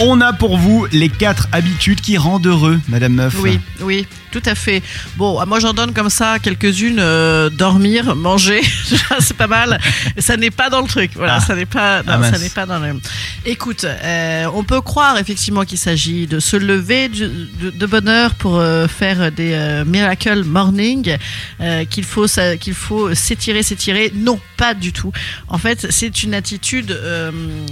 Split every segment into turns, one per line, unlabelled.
On a pour vous les quatre habitudes qui rendent heureux, Madame Meuf.
Oui, oui, tout à fait. Bon, moi j'en donne comme ça quelques-unes. euh, dormir, manger, c'est pas mal. Ça n'est pas dans le truc. Voilà,
Ah.
ça n'est pas, non,
Ah, mince.
ça n'est pas dans le. Écoute, euh, on peut croire effectivement qu'il s'agit de se lever de, de- de bonne heure pour euh, faire des miracle morning, qu'il faut qu'il faut s'étirer, s'étirer. Non, pas du tout. En fait, c'est une attitude.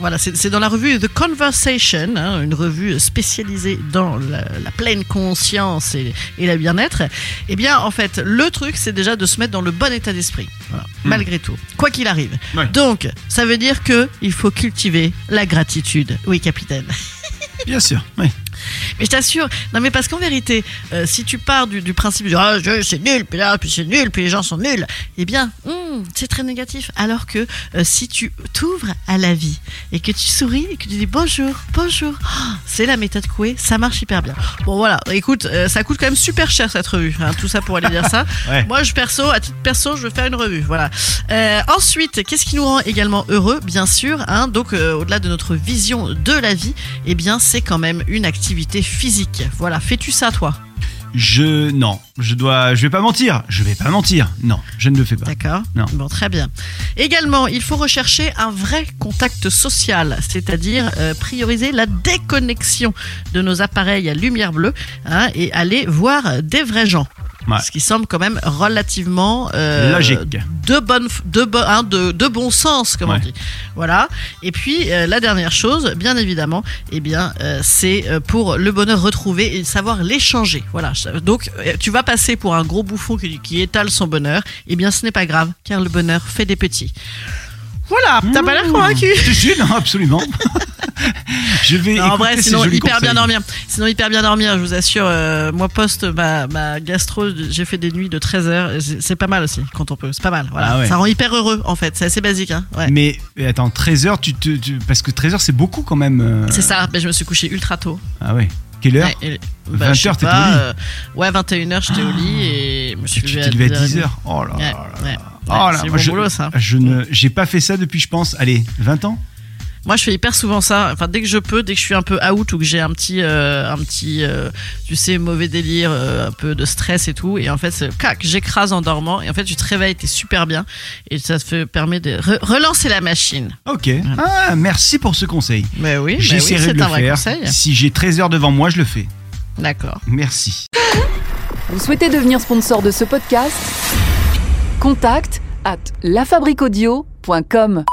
voilà, c'est dans la revue The Conversation, hein, une revue spécialisée dans la, la pleine conscience et, et la bien-être. Eh bien, en fait, le truc, c'est déjà de se mettre dans le bon état d'esprit, Voilà, malgré tout, quoi qu'il arrive.
Ouais.
Donc, ça veut dire que il faut cultiver la gratitude. Oui, capitaine.
Bien sûr. Oui.
Mais je t'assure, non mais parce qu'en vérité, euh, si tu pars du, du principe de ah, je- c'est nul, puis là, puis c'est nul, puis les gens sont nuls, eh bien, hum, c'est très négatif. Alors que euh, si tu t'ouvres à la vie et que tu souris et que tu dis bonjour, bonjour, oh, c'est la méthode Coué, ça marche hyper bien. Bon voilà, écoute, euh, ça coûte quand même super cher cette revue, hein, tout ça pour aller dire ça.
Ouais.
Moi, je perso, à titre perso, je veux faire une revue. Voilà. Euh, ensuite, qu'est-ce qui nous rend également heureux Bien sûr, hein, donc au-delà de notre vision de la vie, eh bien, c'est quand même une activité physique. Voilà. Fais-tu ça, toi?
Je non, je dois, je vais pas mentir. Je vais pas mentir. Non, je ne le fais pas.
D'accord.
Non.
Bon, très bien. Également, il faut rechercher un vrai contact social, c'est-à-dire euh, prioriser la déconnexion de nos appareils à lumière bleue hein, et aller voir des vrais gens.
Ouais.
Ce qui semble quand même relativement euh,
Logique.
de bonne, de, bo- hein, de, de bon sens, comme on dit. Voilà. Et puis euh, la dernière chose, bien évidemment, eh bien, euh, c'est pour le bonheur retrouvé et savoir l'échanger. Voilà. Donc, tu vas passer pour un gros bouffon qui, qui étale son bonheur. Eh bien, ce n'est pas grave, car le bonheur fait des petits. Voilà. T'as pas l'air convaincu?
Je suis non, absolument. je vais.
Non, en vrai, sinon hyper bien dormir. Sinon hyper bien dormir, je vous assure. euh, moi, post ma, ma gastro, j'ai fait des nuits de 13 heures. C'est- pas mal aussi quand on peut. C'est pas mal. Voilà.
Ah ouais.
Ça rend hyper heureux en fait. C'est assez basique. Hein. Ouais.
Mais attends, 13 heures, tu te, tu- parce que 13 heures, c'est beaucoup quand même. euh.
C'est ça. Mais je me suis couché ultra tôt.
Ah ouais. Quelle heure?
Ouais, et-
20
je sais
heures, t'étais
pas,
au lit
euh, Ouais, 21h, j'étais au lit et je me suis levé
à
10h30.
10 heures. Oh là là là. Oh là,
bon
je,
boulot, ça.
je ne, j'ai pas fait ça depuis, je pense, allez, 20 ans?
Moi, je fais hyper souvent ça. Enfin, dès que je peux, dès que je suis un peu out ou que j'ai un petit, euh, un petit, euh, tu sais, mauvais délire, euh, un peu de stress et tout. Et en fait, c'est clac, j'écrase en dormant. Et en fait, tu te réveilles, t'es super bien. Et ça te fait, permet de re- relancer la machine.
Ok. Ah, merci pour ce conseil.
Mais oui, mais oui
J'essaierai
c'est
de
un
le
vrai
faire.
conseil.
Si j'ai 13 heures devant moi, je le fais.
D'accord.
Merci.
Vous souhaitez devenir sponsor de ce podcast? Contact à lafabriquaudio.com.